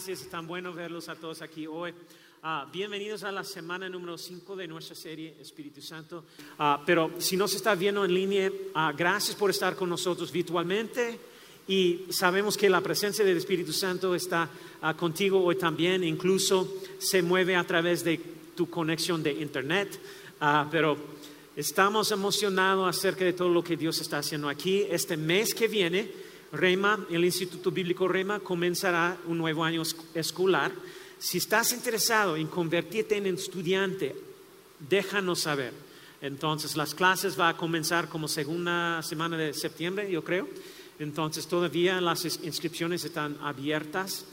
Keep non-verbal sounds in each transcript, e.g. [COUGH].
Gracias. Es tan bueno verlos a todos aquí hoy. Ah, bienvenidos a la semana número 5 de nuestra serie Espíritu Santo. Ah, pero si no se está viendo en línea, ah, gracias por estar con nosotros virtualmente. Y sabemos que la presencia del Espíritu Santo está contigo hoy también. Incluso se mueve a través de tu conexión de Internet. pero estamos emocionados acerca de todo lo que Dios está haciendo aquí. Este mes que viene, Rema, el Instituto Bíblico Rema, comenzará un nuevo año escolar. Si estás interesado en convertirte en estudiante, déjanos saber. Entonces, las clases van a comenzar como segunda semana de septiembre, yo creo. Entonces, todavía las inscripciones están abiertas.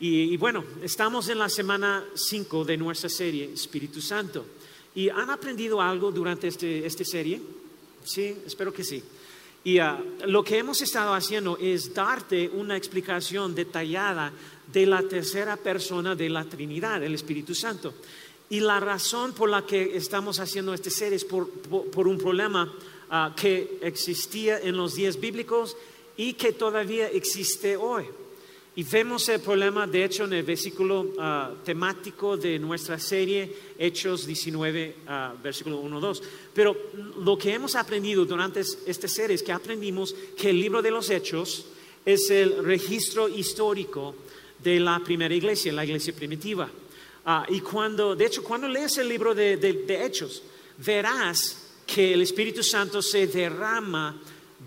Y, bueno, estamos en la semana 5 de nuestra serie Espíritu Santo. ¿Y han aprendido algo durante este, esta serie? Sí, espero que sí. Y ah, lo que hemos estado haciendo es darte una explicación detallada de la tercera persona de la Trinidad, el Espíritu Santo. Y la razón por la que estamos haciendo este ser es por, un problema ah, que existía en los días bíblicos y que todavía existe hoy. Y vemos el problema, de hecho, en el versículo ah, temático de nuestra serie, Hechos 19, ah, versículo 1-2. Pero lo que hemos aprendido durante este serie es que aprendimos que el libro de los Hechos es el registro histórico de la primera iglesia, la iglesia primitiva. Ah, y cuando, de hecho, cuando lees el libro de, Hechos, verás que el Espíritu Santo se derrama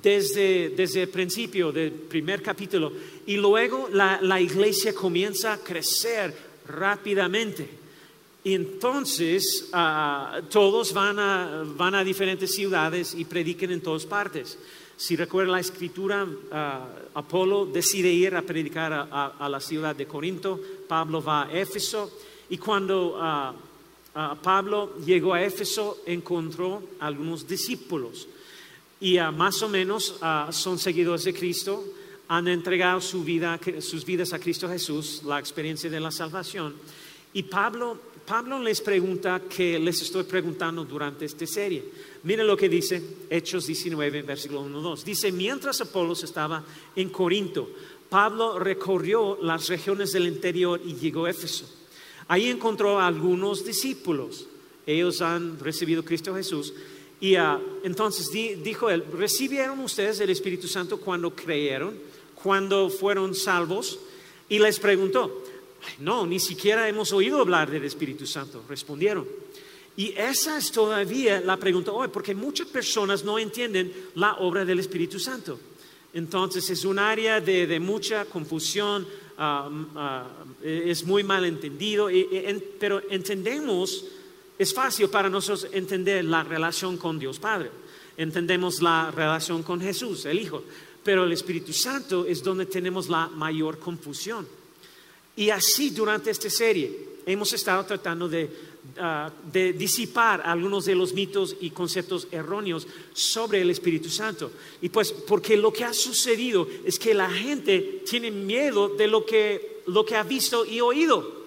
desde, desde el principio del primer capítulo y luego la, la iglesia comienza a crecer rápidamente. Entonces ah, todos van a, van a diferentes ciudades y prediquen en todas partes. Si recuerda la escritura, ah, Apolo decide ir a predicar a, la ciudad de Corinto, Pablo va a Éfeso y cuando ah, Pablo llegó a Éfeso encontró algunos discípulos y más o menos son seguidores de Cristo, han entregado su vida, sus vidas a Cristo Jesús, la experiencia de la salvación. Y Pablo, Pablo les pregunta que les estoy preguntando durante esta serie. Miren lo que dice Hechos 19, versículo 1, 2. Dice, mientras Apolos estaba en Corinto, Pablo recorrió las regiones del interior y llegó a Éfeso. Ahí encontró a algunos discípulos. Ellos han recibido Cristo Jesús. Y ah, entonces dijo él, ¿recibieron ustedes el Espíritu Santo cuando creyeron, cuando fueron salvos? Y les preguntó, no, ni siquiera hemos oído hablar del Espíritu Santo. Respondieron. Y esa es todavía la pregunta hoy, porque muchas personas no entienden la obra del Espíritu Santo. Entonces es un área de, mucha confusión, ah, ah, es muy mal entendido, pero entendemos, es fácil para nosotros entender la relación con Dios Padre, entendemos la relación con Jesús, el Hijo, pero el Espíritu Santo es donde tenemos la mayor confusión. Y así durante esta serie hemos estado tratando de Ah, disipar algunos de los mitos y conceptos erróneos sobre el Espíritu Santo. Y pues porque lo que ha sucedido es que la gente tiene miedo de lo que ha visto y oído.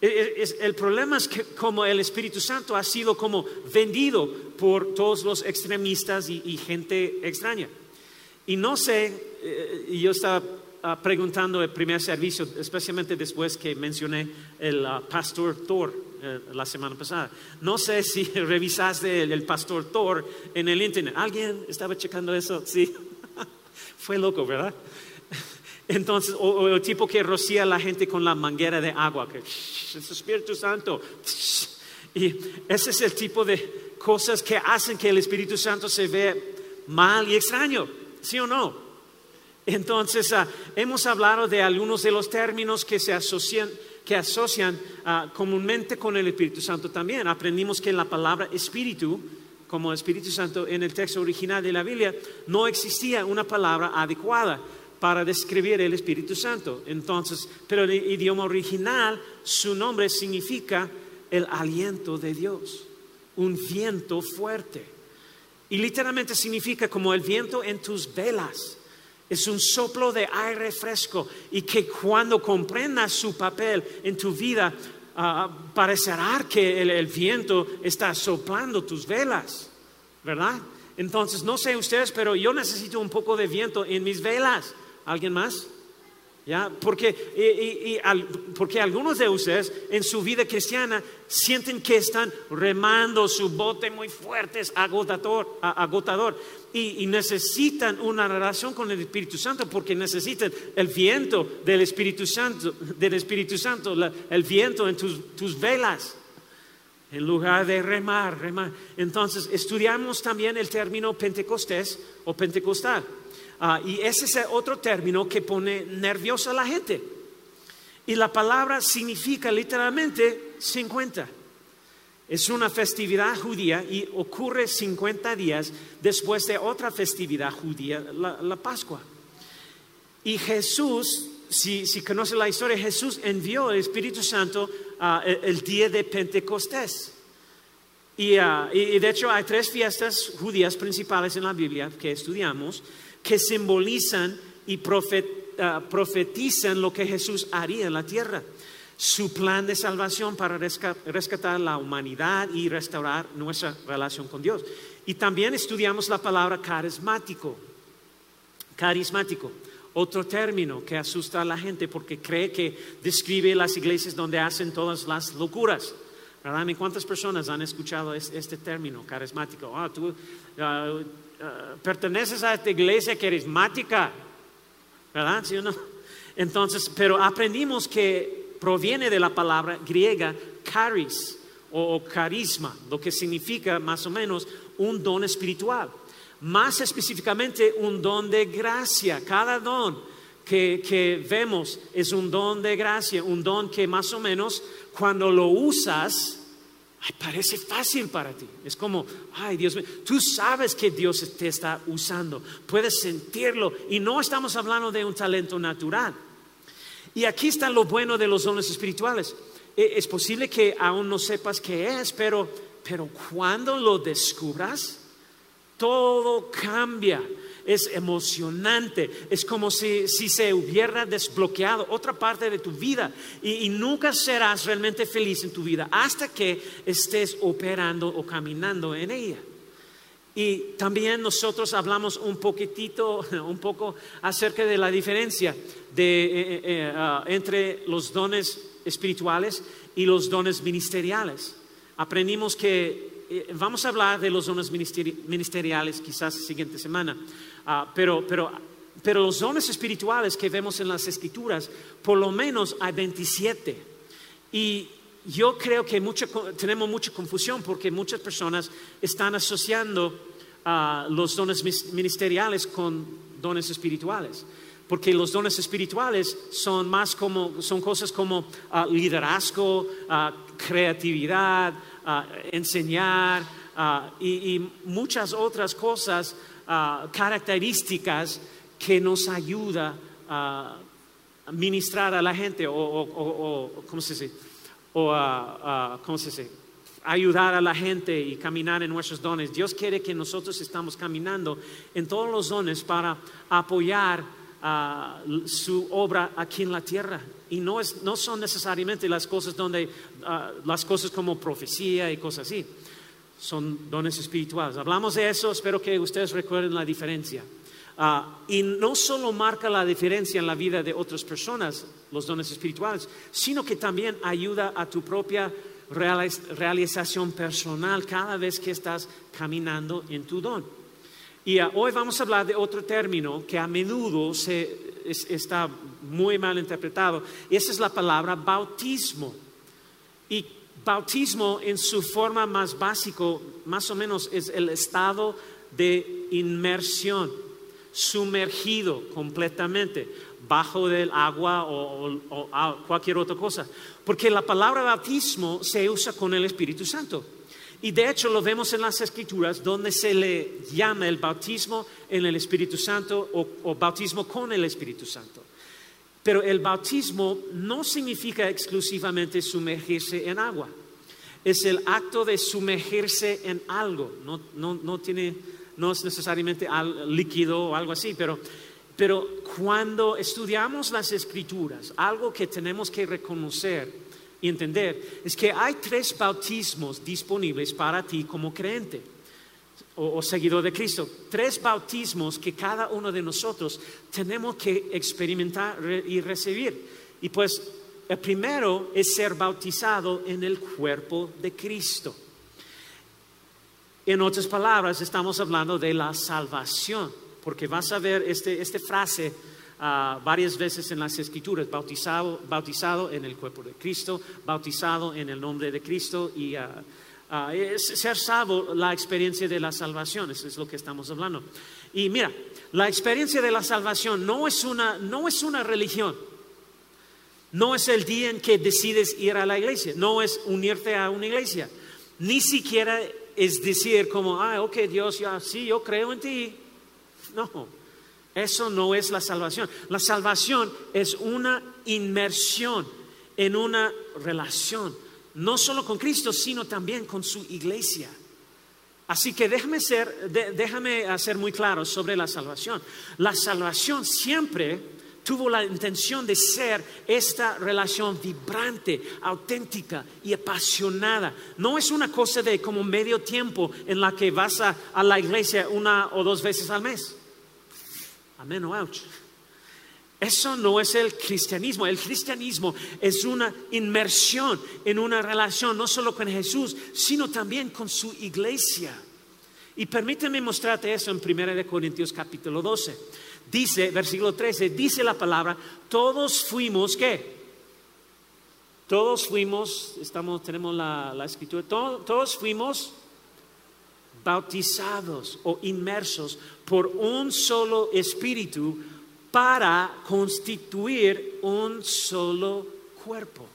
El problema es que como el Espíritu Santo ha sido como vendido por todos los extremistas y, gente extraña. Y no sé, eh, yo estaba ah, preguntando el primer servicio, especialmente después que mencioné el ah, pastor Thor eh, la semana pasada. No sé [LAUGHS] si revisaste el, pastor Thor en el internet. ¿Alguien estaba checando eso? Sí. [LAUGHS] Fue loco, ¿verdad? [LAUGHS] Entonces, o, el tipo que rocía a la gente con la manguera de agua, que es Espíritu Santo. Y ese es el tipo de cosas que hacen que el Espíritu Santo se vea mal y extraño, ¿sí o no? Entonces, ah, hemos hablado de algunos de los términos que se asocian que asocian ah, comúnmente con el Espíritu Santo también. Aprendimos que la palabra espíritu, como Espíritu Santo en el texto original de la Biblia, no existía una palabra adecuada para describir el Espíritu Santo. Entonces, pero en el idioma original, su nombre significa el aliento de Dios, un viento fuerte. Y literalmente significa como el viento en tus velas. Es un soplo de aire fresco y que cuando comprendas su papel en tu vida, ah, parecerá que el, viento está soplando tus velas, ¿verdad? Entonces, no sé ustedes, pero yo necesito un poco de viento en mis velas. ¿Alguien más? ¿Ya? Porque, porque algunos de ustedes en su vida cristiana sienten que están remando su bote muy fuerte, agotador, agotador y, necesitan una relación con el Espíritu Santo porque necesitan el viento del Espíritu Santo, del Espíritu Santo, el viento en tus, tus velas en lugar de remar, remar. Entonces, estudiamos también el término pentecostés o pentecostal. Ah, y ese es otro término que pone nerviosa a la gente. Y la palabra significa literalmente 50. Es una festividad judía y ocurre 50 días después de otra festividad judía, la, Pascua. Y Jesús, si, conoce la historia, Jesús envió el Espíritu Santo ah, el, día de Pentecostés. Ah, y, de hecho hay tres fiestas judías principales en la Biblia que estudiamos que simbolizan y ah, profetizan lo que Jesús haría en la tierra. Su plan de salvación para rescatar la humanidad y restaurar nuestra relación con Dios. Y también estudiamos la palabra carismático. Carismático otro término que asusta a la gente porque cree que describe las iglesias donde hacen todas las locuras. ¿Verdad? ¿Cuántas personas han escuchado este término carismático? Ah, tú ah, ah, perteneces a esta iglesia carismática, ¿verdad? ¿Sí o no? Entonces, pero aprendimos que proviene de la palabra griega caris o carisma, lo que significa más o menos un don espiritual. Más específicamente, un don de gracia. Cada don que, que vemos es un don de gracia, un don que más o menos cuando lo usas, parece fácil para ti. Es como, ay Dios tú sabes que Dios te está usando, puedes sentirlo y no estamos hablando de un talento natural. Y aquí está lo bueno de los dones espirituales. E, es posible que aún no sepas qué es, pero, pero cuando lo descubras, todo cambia es emocionante, es como si, se hubiera desbloqueado otra parte de tu vida y, nunca serás realmente feliz en tu vida hasta que estés operando o caminando en ella. Y también nosotros hablamos un poquitito, [LAUGHS] un poco acerca de la diferencia de, eh, eh, eh, ah, entre los dones espirituales y los dones ministeriales. Aprendimos que vamos a hablar de los dones ministeriales quizás la siguiente semana, Ah, pero, pero, pero los dones espirituales que vemos en las escrituras, por lo menos hay 27. Y yo creo que tenemos mucha confusión porque muchas personas están asociando ah, los dones ministeriales con dones espirituales. Porque los dones espirituales son más como, son cosas como ah, liderazgo, creatividad, enseñar y, muchas otras cosas características que nos ayuda a ministrar a la gente o, ¿cómo se dice? O ¿cómo se dice? ayudar a la gente y caminar en nuestros dones. Dios quiere que nosotros estamos caminando en todos los dones para apoyar su obra aquí en la tierra. Y no, es, no son necesariamente las cosas donde, las cosas como profecía y cosas así son dones espirituales. Hablamos de eso, espero que ustedes recuerden la diferencia. Ah, y no solo marca la diferencia en la vida de otras personas, los dones espirituales, sino que también ayuda a tu propia realización personal cada vez que estás caminando en tu don. Y hoy vamos a hablar de otro término que a menudo se, está muy mal interpretado, esa es la palabra bautismo. Y bautismo en su forma más básico, más o menos, es el estado de inmersión, sumergido completamente bajo del agua o, cualquier otra cosa. Porque la palabra bautismo se usa con el Espíritu Santo. Y de hecho lo vemos en las escrituras donde se le llama el bautismo en el Espíritu Santo o bautismo con el Espíritu Santo. Pero el bautismo no significa exclusivamente sumergirse en agua. Es el acto de sumergirse en algo. No, tiene no es necesariamente al líquido o algo así, pero, pero cuando estudiamos las escrituras, algo que tenemos que reconocer y entender es que hay tres bautismos disponibles para ti como creyente o, seguidor de Cristo. Tres bautismos que cada uno de nosotros tenemos que experimentar y recibir. Y pues el primero es ser bautizado en el cuerpo de Cristo. En otras palabras, estamos hablando de la salvación, porque vas a ver esta este frase varias veces en las escrituras, bautizado, bautizado en el cuerpo de Cristo, bautizado en el nombre de Cristo y ah, ah, ser salvo, la experiencia de la salvación, eso es lo que estamos hablando. Y mira, la experiencia de la salvación no es una, no es una religión. No es el día en que decides ir a la iglesia, no es unirte a una iglesia, ni siquiera es decir como, ah, ok, Dios, ya, sí, yo creo en ti. No, eso no es la salvación. La salvación es una inmersión en una relación, no solo con Cristo, sino también con su iglesia. Así que déjame ser, déjame hacer muy claro sobre la salvación. La salvación siempre tuvo la intención de ser esta relación vibrante, auténtica y apasionada. No es una cosa de como medio tiempo en la que vas a, la iglesia una o dos veces al mes. Amén ouch. Eso no es el cristianismo. El cristianismo es una inmersión en una relación no solo con Jesús, sino también con su iglesia. Y permíteme mostrarte eso en 1 Corintios capítulo 12 dice, versículo 13, dice la palabra, todos fuimos, ¿qué? Todos fuimos, estamos, tenemos la, escritura, todos fuimos bautizados o inmersos por un solo espíritu para constituir un solo cuerpo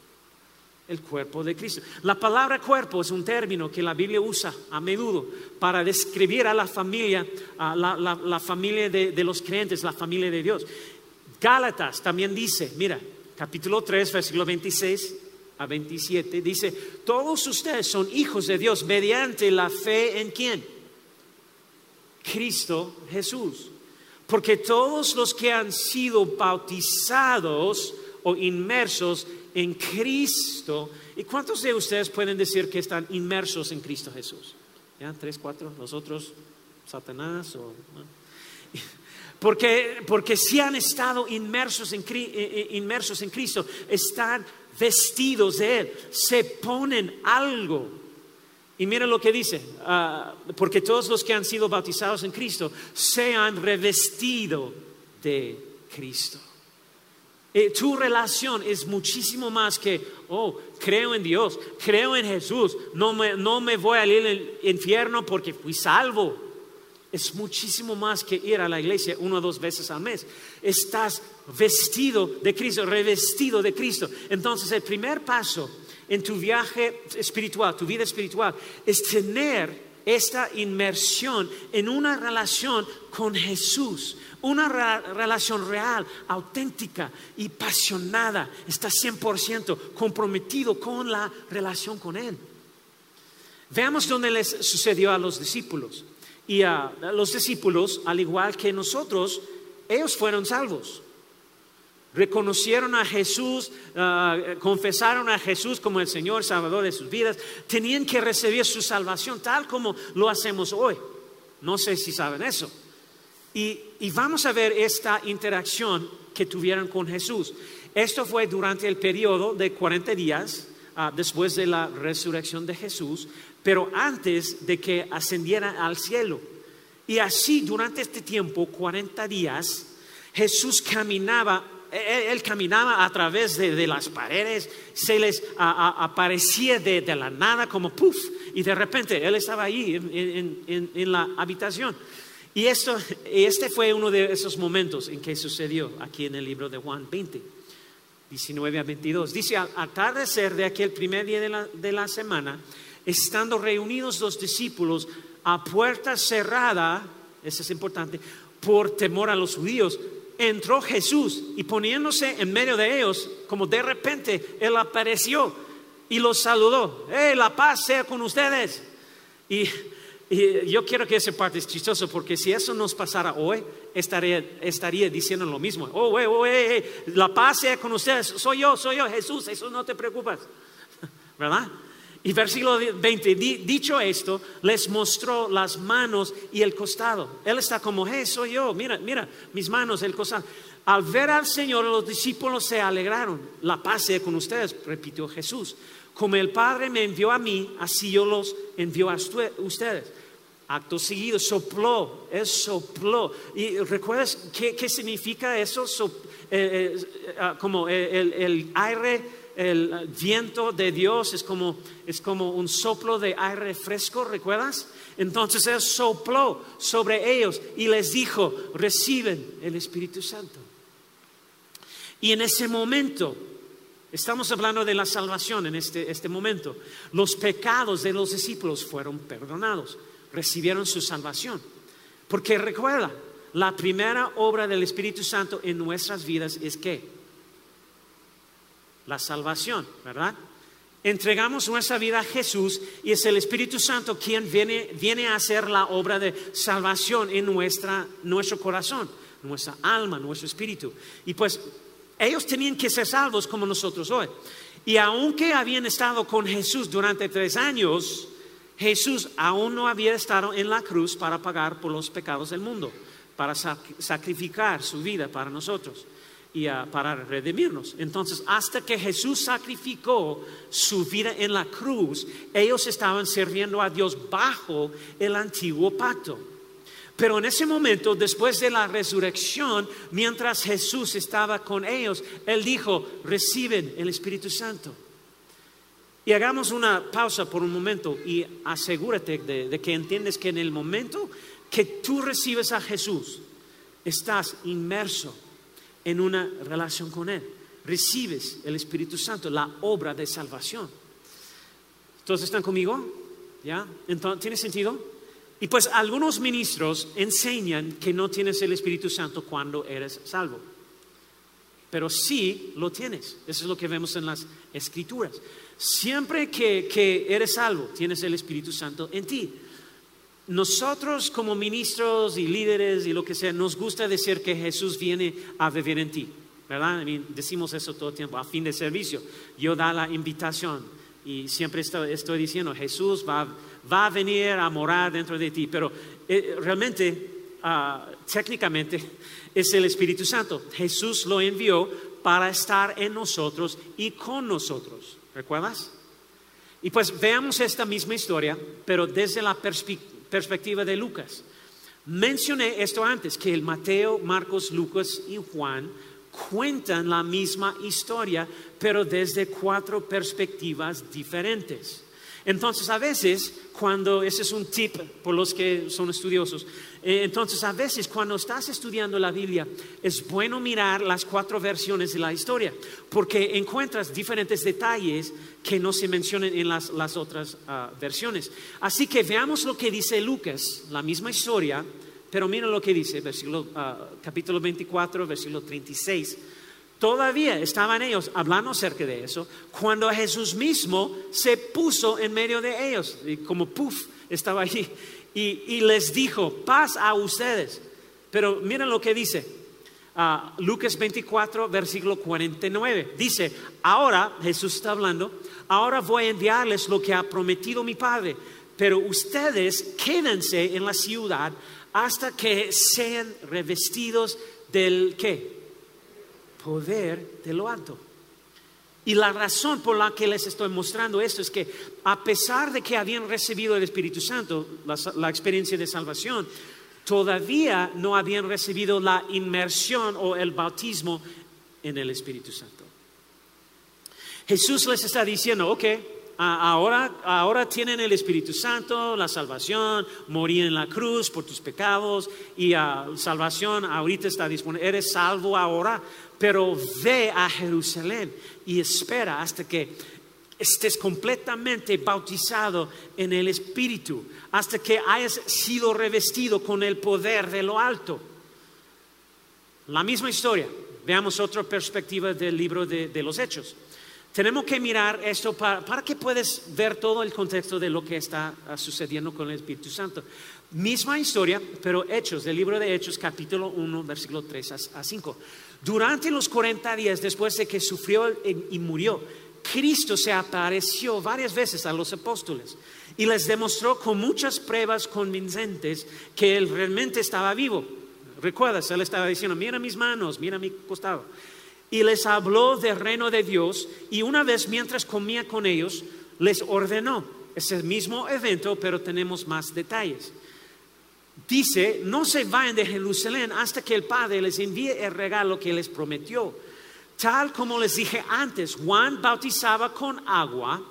el cuerpo de Cristo. La palabra cuerpo es un término que la Biblia usa a menudo para describir a la familia, a la, familia de, de, los creyentes, la familia de Dios. Gálatas también dice, mira, capítulo 3, versículo 26 a 27, dice, todos ustedes son hijos de Dios mediante la fe en quién? Cristo Jesús. Porque todos los que han sido bautizados o inmersos en Cristo. ¿Y cuántos de ustedes pueden decir que están inmersos en Cristo Jesús? ¿Ya? ¿Tres, cuatro? ¿Los otros? ¿Satanás? O, [LAUGHS] porque, porque si han estado inmersos en, eh, eh, inmersos en Cristo, están vestidos de Él, se ponen algo. Y miren lo que dice, ah, porque todos los que han sido bautizados en Cristo se han revestido de Cristo. Eh, tu relación es muchísimo más que, oh, creo en Dios, creo en Jesús, no me, no me voy al infierno porque fui salvo. Es muchísimo más que ir a la iglesia una o dos veces al mes. Estás vestido de Cristo, revestido de Cristo. Entonces el primer paso en tu viaje espiritual, tu vida espiritual, es tener esta inmersión en una relación con Jesús, una relación real, auténtica y apasionada. Está 100% comprometido con la relación con Él. Veamos dónde les sucedió a los discípulos. Y a los discípulos, al igual que nosotros, ellos fueron salvos. Reconocieron a Jesús, ah, confesaron a Jesús como el Señor Salvador de sus vidas. Tenían que recibir su salvación tal como lo hacemos hoy. No sé si saben eso. Y, vamos a ver esta interacción que tuvieron con Jesús. Esto fue durante el periodo de 40 días ah, después de la resurrección de Jesús, pero antes de que ascendiera al cielo. Y así durante este tiempo, 40 días, Jesús caminaba, él, caminaba a través de, las paredes, se les aparecía de, la nada como puff, y de repente él estaba ahí en la habitación. Y esto, este fue uno de esos momentos en que sucedió aquí en el libro de Juan 20, 19 a 22. Dice, al atardecer de aquel primer día de la semana, estando reunidos los discípulos a puerta cerrada, eso es importante, por temor a los judíos, entró Jesús y poniéndose en medio de ellos, como de repente Él apareció y los saludó. ¡Eh, la paz sea con ustedes! Y yo quiero que esa parte es chistoso porque si eso nos pasara hoy, estaría, estaría diciendo lo mismo. Oh, wey, oh, la paz sea con ustedes. Soy yo, soy yo, Jesús, eso no te preocupas. [LAUGHS] ¿Verdad? Y versículo 20, dicho esto, les mostró las manos y el costado. Él está como, hey, soy yo, mira, mira, mis manos, el costado. Al ver al Señor, los discípulos se alegraron. La paz sea con ustedes, repitió Jesús. Como el Padre me envió a mí, así yo los envío a ustedes. Acto seguido, sopló, es sopló. ¿Y recuerdas qué, significa eso? Eh, eh, ah, como el aire el viento de Dios es como, es como un soplo de aire fresco, ¿recuerdas? Entonces Él sopló sobre ellos y les dijo, reciben el Espíritu Santo. Y en ese momento, estamos hablando de la salvación en este, este momento, los pecados de los discípulos fueron perdonados, recibieron su salvación. Porque recuerda, la primera obra del Espíritu Santo en nuestras vidas es que la salvación, ¿verdad? Entregamos nuestra vida a Jesús y es el Espíritu Santo quien viene, viene a hacer la obra de salvación en nuestra, nuestro corazón, nuestra alma, nuestro espíritu. Y pues ellos tenían que ser salvos como nosotros hoy. Y aunque habían estado con Jesús durante tres años, Jesús aún no había estado en la cruz para pagar por los pecados del mundo, para sacrificar su vida para nosotros y para redimirnos. Entonces, hasta que Jesús sacrificó su vida en la cruz, ellos estaban sirviendo a Dios bajo el antiguo pacto. Pero en ese momento, después de la resurrección, mientras Jesús estaba con ellos, Él dijo, reciben el Espíritu Santo. Y hagamos una pausa por un momento y asegúrate de, de que entiendes que en el momento que tú recibes a Jesús, estás inmerso en una relación con Él. Recibes el Espíritu Santo, la obra de salvación. ¿Todos están conmigo? ¿Ya? Entonces, ¿Tiene sentido? Y pues algunos ministros enseñan que no tienes el Espíritu Santo cuando eres salvo. Pero sí lo tienes. Eso es lo que vemos en las escrituras. Siempre que, que eres salvo, tienes el Espíritu Santo en ti nosotros como ministros y líderes y lo que sea, nos gusta decir que Jesús viene a vivir en ti, ¿verdad? decimos eso todo el tiempo, a fin de servicio. Yo da la invitación y siempre estoy, diciendo, Jesús va, a venir a morar dentro de ti, pero eh, realmente, ah, técnicamente, es el Espíritu Santo. Jesús lo envió para estar en nosotros y con nosotros, ¿recuerdas? Y pues veamos esta misma historia, pero desde la perspectiva perspectiva de Lucas. Mencioné esto antes, que el Mateo, Marcos, Lucas y Juan cuentan la misma historia, pero desde cuatro perspectivas diferentes. Entonces, a veces, cuando, ese es un tip por los que son estudiosos, entonces a veces cuando estás estudiando la Biblia es bueno mirar las cuatro versiones de la historia, porque encuentras diferentes detalles que no se mencionan en las, otras ah, versiones. Así que veamos lo que dice Lucas, la misma historia, pero mira lo que dice, versículo, ah, capítulo 24, versículo 36. Todavía estaban ellos hablando acerca de eso cuando Jesús mismo se puso en medio de ellos, y como puff, estaba allí, y, les dijo, paz a ustedes. Pero miren lo que dice, uh, Lucas 24, versículo 49. Dice, ahora, Jesús está hablando, ahora voy a enviarles lo que ha prometido mi Padre, pero ustedes quédense en la ciudad hasta que sean revestidos del qué? Poder de lo alto. Y la razón por la que les estoy mostrando esto es que a pesar de que habían recibido el Espíritu Santo, la, experiencia de salvación, todavía no habían recibido la inmersión o el bautismo en el Espíritu Santo. Jesús les está diciendo, ok, ahora, ahora tienen el Espíritu Santo, la salvación, morir en la cruz por tus pecados y la salvación ahorita está disponible, eres salvo ahora, pero ve a Jerusalén y espera hasta que estés completamente bautizado en el Espíritu, hasta que hayas sido revestido con el poder de lo alto. La misma historia. Veamos otra perspectiva del libro de, los Hechos. tenemos que mirar esto para, para, que puedas ver todo el contexto de lo que está ah, sucediendo con el Espíritu Santo. Misma historia, pero Hechos, del libro de Hechos, capítulo 1, versículo 3 a 5. Durante los 40 días después de que sufrió y murió, Cristo se apareció varias veces a los apóstoles y les demostró con muchas pruebas convincentes que Él realmente estaba vivo. Recuerdas, Él estaba diciendo, mira mis manos, mira mi costado y les habló del reino de Dios y una vez mientras comía con ellos, les ordenó ese mismo evento, pero tenemos más detalles. Dice, no se vayan de Jerusalén hasta que el Padre les envíe el regalo que les prometió. Tal como les dije antes, Juan bautizaba con agua,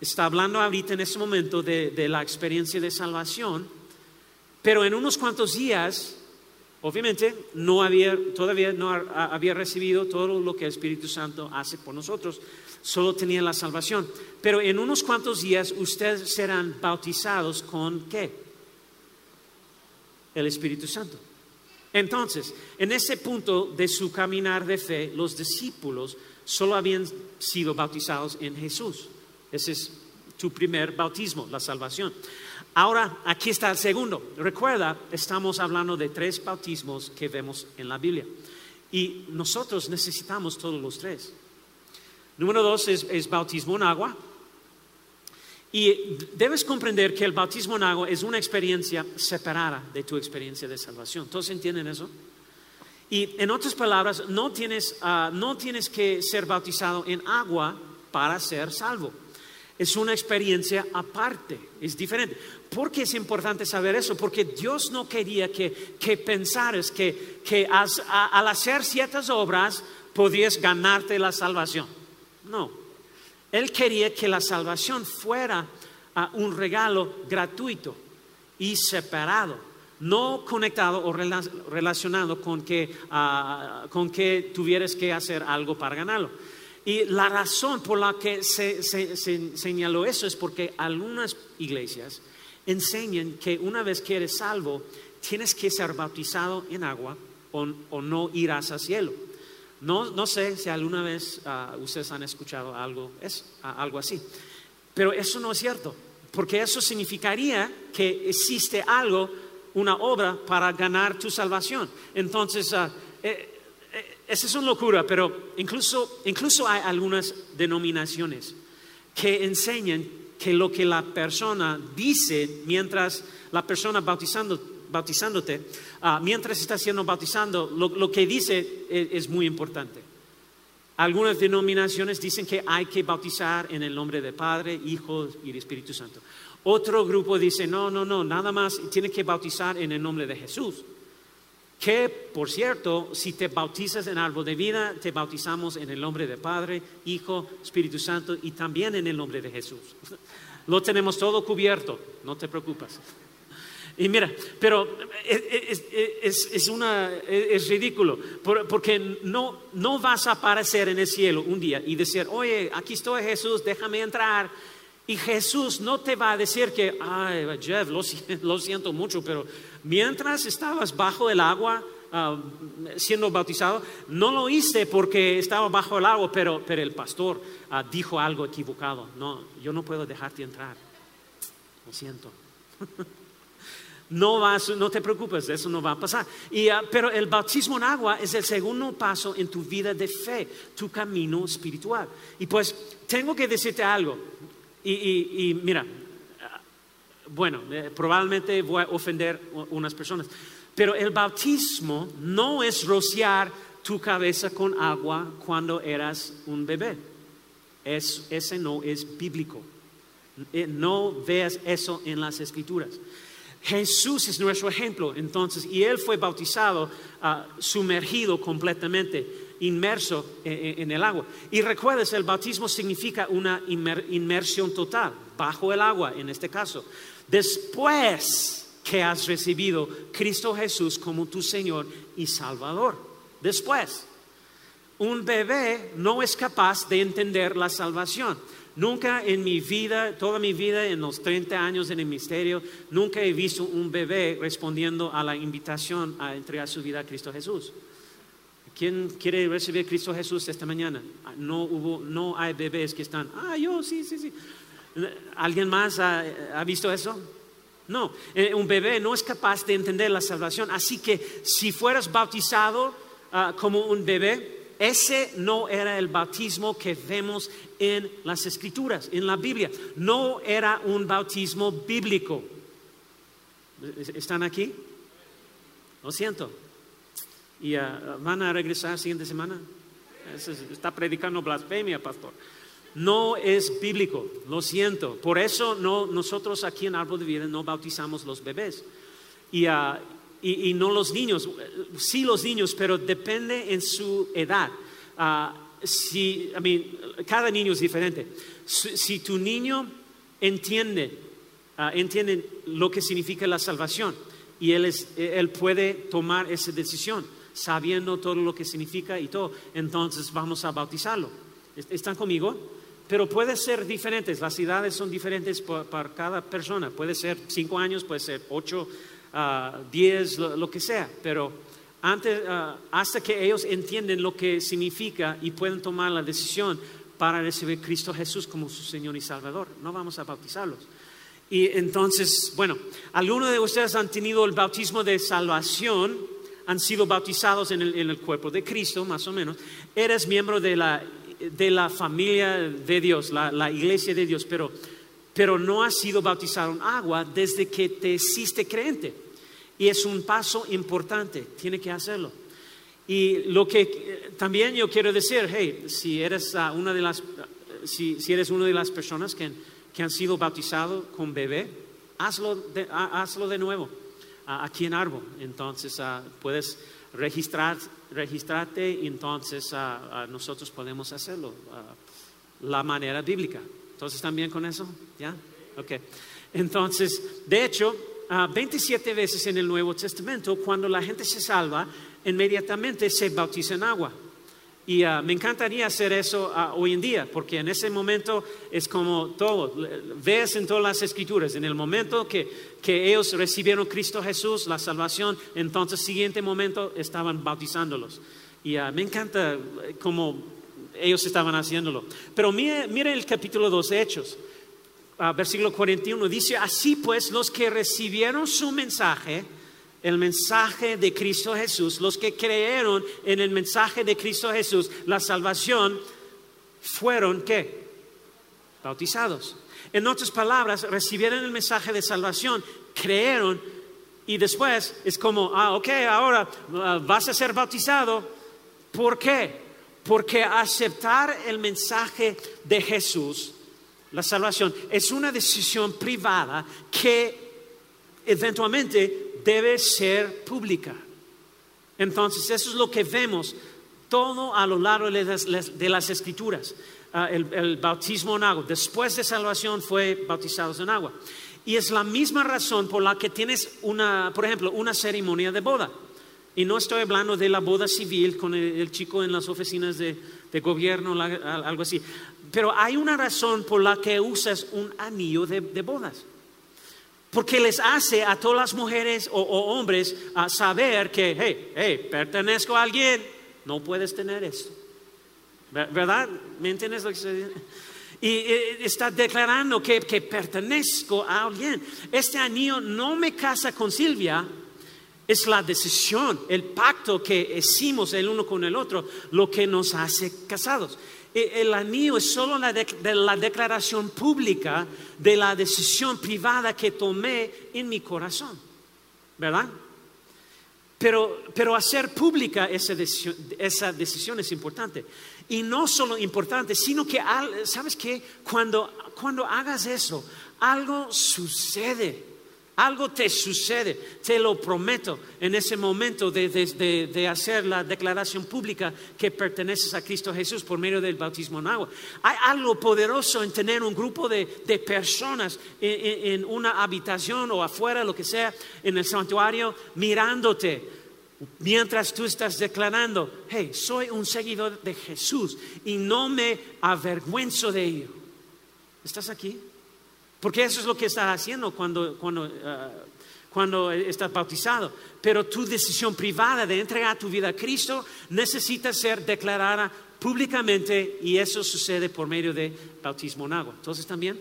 está hablando ahorita en este momento de, de la experiencia de salvación, pero en unos cuantos días Obviamente no había, todavía no había recibido todo lo que el Espíritu Santo hace por nosotros, solo tenía la salvación. Pero en unos cuantos días ustedes serán bautizados con qué? El Espíritu Santo. Entonces, en ese punto de su caminar de fe, los discípulos solo habían sido bautizados en Jesús. Ese es tu primer bautismo, la salvación. Ahora, aquí está el segundo. Recuerda, estamos hablando de tres bautismos que vemos en la Biblia. Y nosotros necesitamos todos los tres. Número dos es, bautismo en agua. Y debes comprender que el bautismo en agua es una experiencia separada de tu experiencia de salvación. ¿Todos entienden eso? Y en otras palabras, no tienes, ah, no tienes que ser bautizado en agua para ser salvo es una experiencia aparte, es diferente. ¿Por qué es importante saber eso? Porque Dios no quería que, que pensaras que, que al hacer ciertas obras podías ganarte la salvación. No, Él quería que la salvación fuera ah, un regalo gratuito y separado, no conectado o relacionado con que, uh, con que tuvieras que hacer algo para ganarlo. Y la razón por la que se, señaló eso es porque algunas iglesias enseñan que una vez que eres salvo, tienes que ser bautizado en agua o, no irás al cielo. No, sé si alguna vez ah, ustedes han escuchado algo, algo así, pero eso no es cierto, porque eso significaría que existe algo, una obra para ganar tu salvación. Entonces, uh, esa es una locura, pero incluso, incluso hay algunas denominaciones que enseñan que lo que la persona dice mientras la persona bautizando, bautizándote, uh, mientras está siendo bautizando, lo, que dice es, es, muy importante. Algunas denominaciones dicen que hay que bautizar en el nombre del Padre, Hijo y Espíritu Santo. Otro grupo dice, no, no, no, nada más tiene que bautizar en el nombre de Jesús. Que, por cierto, si te bautizas en árbol de vida, te bautizamos en el nombre del Padre, Hijo, Espíritu Santo y también en el nombre de Jesús. [LAUGHS] Lo tenemos todo cubierto, no te preocupes. Y mira, pero es, una, es ridículo, porque no, no vas a aparecer en el cielo un día y decir, oye, aquí estoy Jesús, déjame entrar. Y Jesús no te va a decir que, ay, Jeff, [LAUGHS] lo, siento mucho, pero mientras estabas bajo el agua ah, siendo bautizado, no lo hice porque estaba bajo el agua, pero, pero el pastor ah, dijo algo equivocado. No, yo no puedo dejarte entrar. Lo siento. [LAUGHS] No, vas, no te preocupes, eso no va a pasar. Y, ah, pero el bautismo en agua es el segundo paso en tu vida de fe, tu camino espiritual. Y pues tengo que decirte algo. Y, mira, bueno, eh, probablemente voy a ofender unas personas, pero el bautismo no es rociar tu cabeza con agua cuando eras un bebé. Es, ese no es bíblico. Eh, no veas eso en las escrituras. Jesús es nuestro ejemplo, entonces, y él fue bautizado, ah, sumergido completamente inmerso en, el agua. Y recuerdes, el bautismo significa una inmersión total, bajo el agua en este caso. Después que has recibido Cristo Jesús como tu Señor y Salvador. Después, un bebé no es capaz de entender la salvación. Nunca en mi vida, toda mi vida, en los 30 años en el misterio, nunca he visto un bebé respondiendo a la invitación a entregar su vida a Cristo Jesús. ¿Quién quiere recibir a Cristo Jesús esta mañana? Ah, no, hubo, no hay bebés que están, ah, yo, sí, sí, sí. ¿Alguien más ha, visto eso? No, eh, un bebé no es capaz de entender la salvación. Así que si fueras bautizado ah, como un bebé, ese no era el bautismo que vemos en las escrituras, en la Biblia. No era un bautismo bíblico. ¿Están aquí? Lo siento. ¿Y ah, van a regresar la siguiente semana? Está predicando blasfemia, pastor no es bíblico, lo siento. Por eso no, nosotros aquí en Árbol de Vida no bautizamos los bebés. Y, ah, no los niños, sí los niños, pero depende en su edad. Uh, si, cada niño es diferente. Si, tu niño entiende, ah, entiende lo que significa la salvación y él, él puede tomar esa decisión sabiendo todo lo que significa y todo, entonces vamos a bautizarlo. ¿Están conmigo? Pero puede ser diferentes, las edades son diferentes para cada persona. Puede ser cinco años, puede ser ocho, uh, diez, lo, que sea. Pero antes, ah, hasta que ellos entienden lo que significa y pueden tomar la decisión para recibir Cristo Jesús como su Señor y Salvador, no vamos a bautizarlos. Y entonces, bueno, algunos de ustedes han tenido el bautismo de salvación, han sido bautizados en el, en el cuerpo de Cristo, más o menos. Eres miembro de la de la familia de Dios, la, iglesia de Dios, pero, pero no has sido bautizado en agua desde que te hiciste creyente. Y es un paso importante, tiene que hacerlo. Y lo que también yo quiero decir, hey, si eres uh, una de las, si, eres una de las personas que, que han sido bautizados con bebé, hazlo de, hazlo de nuevo aquí en Arbo. Entonces puedes registrar, registrarte y entonces ah, ah, nosotros podemos hacerlo. Ah, la manera bíblica. Entonces, ¿también con eso? ¿Ya? Ok. Entonces, de hecho, 27 veces en el Nuevo Testamento, cuando la gente se salva, inmediatamente se bautiza en agua. Y ah, me encantaría hacer eso ah, hoy en día, porque en ese momento es como todo, ves en todas las escrituras, en el momento que, que ellos recibieron Cristo Jesús, la salvación, entonces siguiente momento estaban bautizándolos. Y uh, me encanta eh, cómo ellos estaban haciéndolo. Pero mire, mire el capítulo 2 de Hechos, versículo 41, dice, así pues los que recibieron su mensaje, el mensaje de Cristo Jesús, los que creyeron en el mensaje de Cristo Jesús, la salvación, fueron qué? Bautizados. En otras palabras, recibieron el mensaje de salvación, creyeron y después es como, ah, ok, ahora ah, vas a ser bautizado. ¿Por qué? Porque aceptar el mensaje de Jesús, la salvación, es una decisión privada que eventualmente debe ser pública. Entonces, eso es lo que vemos todo a lo largo de las, escrituras. Ah, el, bautismo en agua. Después de salvación fue bautizado en agua. Y es la misma razón por la que tienes una, por ejemplo, una ceremonia de boda. Y no estoy hablando de la boda civil con el, chico en las oficinas de, gobierno, algo así. Pero hay una razón por la que usas un anillo de bodas. Porque les hace a todas las mujeres o, hombres a saber que, hey, hey, pertenezco a alguien, no puedes tener esto. ¿Verdad? ¿Me entiendes lo que se dice? Y está declarando que, que, pertenezco a alguien. Este anillo no me casa con Silvia, es la decisión, el pacto que hicimos el uno con el otro, lo que nos hace casados. E, el anillo es solo la, la declaración pública de la decisión privada que tomé en mi corazón, ¿verdad? Pero, pero hacer pública esa decisión, esa decisión, es importante. Y no solo importante, sino que, ¿sabes qué? Cuando, cuando hagas eso, algo sucede. Algo te sucede, te lo prometo, en ese momento de, hacer la declaración pública que perteneces a Cristo Jesús por medio del bautismo en agua. Hay algo poderoso en tener un grupo de, personas en, una habitación o afuera, lo que sea, en el santuario, mirándote mientras tú estás declarando, hey, soy un seguidor de Jesús y no me avergüenzo de ello. ¿Estás aquí? Porque eso es lo que está haciendo cuando, cuando, ah, cuando estás bautizado. Pero tu decisión privada de entregar tu vida a Cristo necesita ser declarada públicamente y eso sucede por medio de bautismo en agua. Entonces también.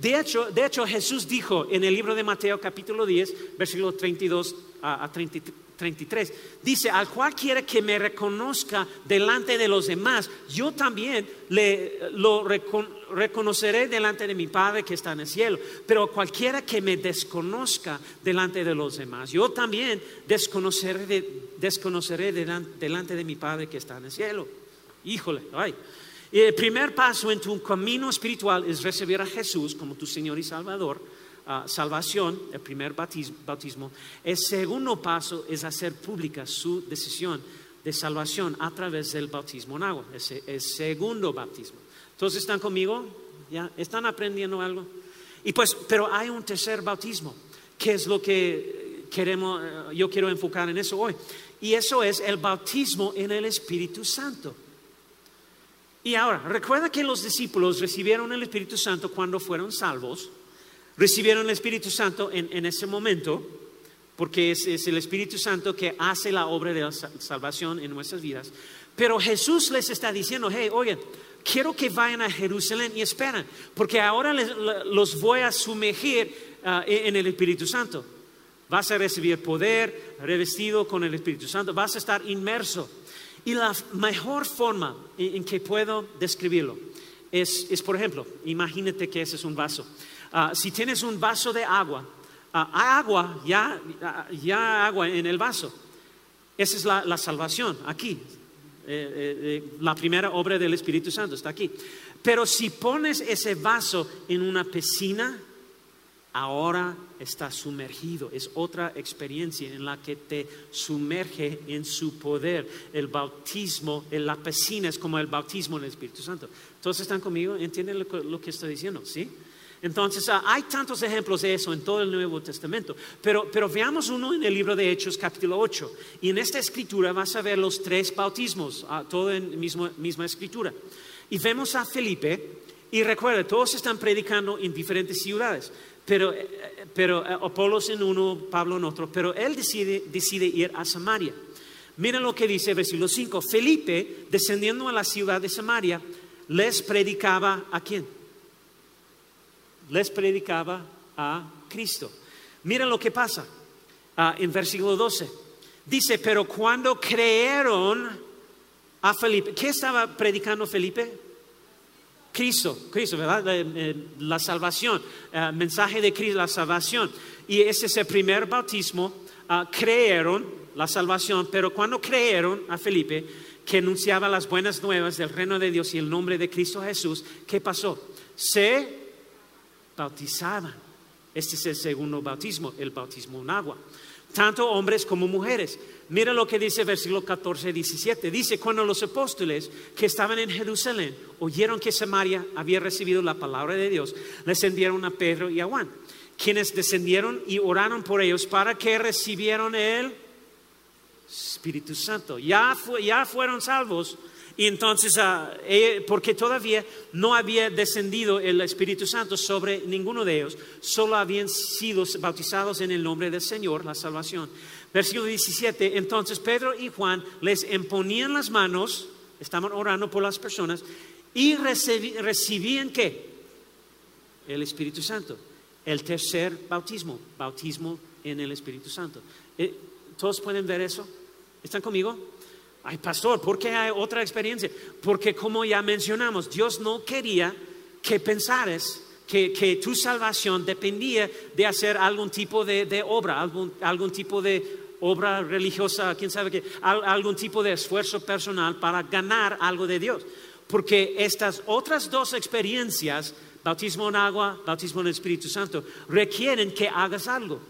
De hecho, de hecho, Jesús dijo en el libro de Mateo capítulo 10, versículo 32 a, a 33, 33. Dice, al cual quiera que me reconozca delante de los demás, yo también le, lo reconoceré delante de mi Padre que está en el cielo. Pero cualquiera que me desconozca delante de los demás, yo también desconoceré, desconoceré delante, delante de mi Padre que está en el cielo. Híjole, ay. El primer paso en tu camino espiritual es recibir a Jesús como tu Señor y Salvador salvación, el primer bautismo. El segundo paso es hacer pública su decisión de salvación a través del bautismo en agua, ese el segundo bautismo. Entonces, ¿están conmigo? ¿Ya? ¿Están aprendiendo algo? Y pues, pero hay un tercer bautismo, que es lo que queremos, eh, yo quiero enfocar en eso hoy. Y eso es el bautismo en el Espíritu Santo. Y ahora, recuerda que los discípulos recibieron el Espíritu Santo cuando fueron salvos recibieron el Espíritu Santo en, ese momento, porque es, el Espíritu Santo que hace la obra de salvación en nuestras vidas. Pero Jesús les está diciendo, hey, oigan, quiero que vayan a Jerusalén y esperen, porque ahora los voy a sumergir ah, en el Espíritu Santo. Vas a recibir poder, revestido con el Espíritu Santo, vas a estar inmerso. Y la mejor forma en, que puedo describirlo es, es, por ejemplo, imagínate que ese es un vaso. Ah, si tienes un vaso de agua, ah, hay agua, ya, ya agua en el vaso. Esa es la, salvación aquí. Eh, eh, eh, la primera obra del Espíritu Santo está aquí. Pero si pones ese vaso en una piscina, ahora está sumergido. Es otra experiencia en la que te sumerge en su poder. El bautismo en la piscina es como el bautismo en el Espíritu Santo. ¿Todos están conmigo? ¿Entienden lo, lo que estoy diciendo? ¿Sí? Entonces, ah, hay tantos ejemplos de eso en todo el Nuevo Testamento, pero, pero, veamos uno en el libro de Hechos capítulo 8. Y en esta escritura vas a ver los tres bautismos, ah, todo en la misma escritura. Y vemos a Felipe, y recuerda, todos están predicando en diferentes ciudades, pero, eh, pero eh, Apolos en uno, Pablo en otro, pero él decide, decide ir a Samaria. Miren lo que dice versículo 5. Felipe, descendiendo a la ciudad de Samaria, les predicaba a quién? Les predicaba a Cristo. Mira lo que pasa ah, en versículo 12. Dice, pero cuando creyeron a Felipe, ¿qué estaba predicando Felipe? Cristo, Cristo, ¿verdad? La, salvación, ah, mensaje de Cristo, la salvación. Y ese es el primer bautismo. Ah, creyeron la salvación, pero cuando creyeron a Felipe, que anunciaba las buenas nuevas del reino de Dios y el nombre de Cristo Jesús, ¿qué pasó? Se bautizaban. Este es el segundo bautismo, el bautismo en agua. Tanto hombres como mujeres. Mira lo que dice versículo 14 17. Dice, cuando los apóstoles que estaban en Jerusalén oyeron que Samaria había recibido la palabra de Dios, les enviaron a Pedro y a Juan, quienes descendieron y oraron por ellos para que recibieran el Espíritu Santo. Ya, ya fueron salvos y entonces, ah, eh, porque todavía no había descendido el Espíritu Santo sobre ninguno de ellos, solo habían sido bautizados en el nombre del Señor, la salvación. Versículo 17, entonces Pedro y Juan les imponían las manos, estaban orando por las personas, y recibían qué? El Espíritu Santo. El tercer bautismo, bautismo en el Espíritu Santo. Eh, ¿Todos pueden ver eso? ¿Están conmigo? Ay, pastor, ¿por qué hay otra experiencia? Porque como ya mencionamos, Dios no quería que pensares que, tu salvación dependía de hacer algún tipo de, obra, algún, algún, tipo de obra religiosa, quién sabe qué, algún tipo de esfuerzo personal para ganar algo de Dios. Porque estas otras dos experiencias, bautismo en agua, bautismo en el Espíritu Santo, requieren que hagas algo.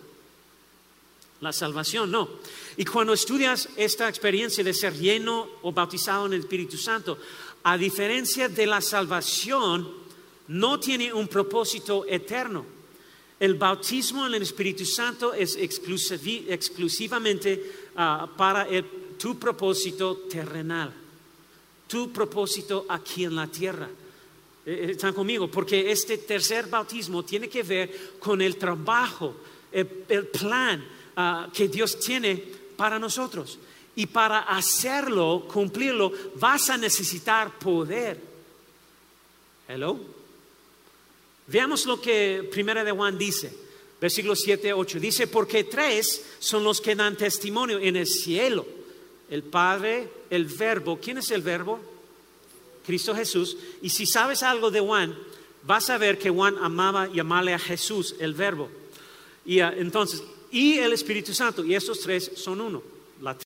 La salvación no. Y cuando estudias esta experiencia de ser lleno o bautizado en el Espíritu Santo, a diferencia de la salvación, no tiene un propósito eterno. El bautismo en el Espíritu Santo es exclusivamente ah, para tu propósito terrenal, tu propósito aquí en la tierra. Eh, eh, ¿Están conmigo? Porque este tercer bautismo tiene que ver con el trabajo el, el plan ah, que Dios tiene para nosotros. Y para hacerlo, cumplirlo, vas a necesitar poder. Hello. Veamos lo que Primera de Juan dice, versículo 7, 8. Dice, porque tres son los que dan testimonio en el cielo. El Padre, el Verbo. ¿Quién es el Verbo? Cristo Jesús. Y si sabes algo de Juan, vas a ver que Juan amaba llamarle a Jesús, el Verbo. Y ah, entonces, y el Espíritu Santo. Y estos tres son uno.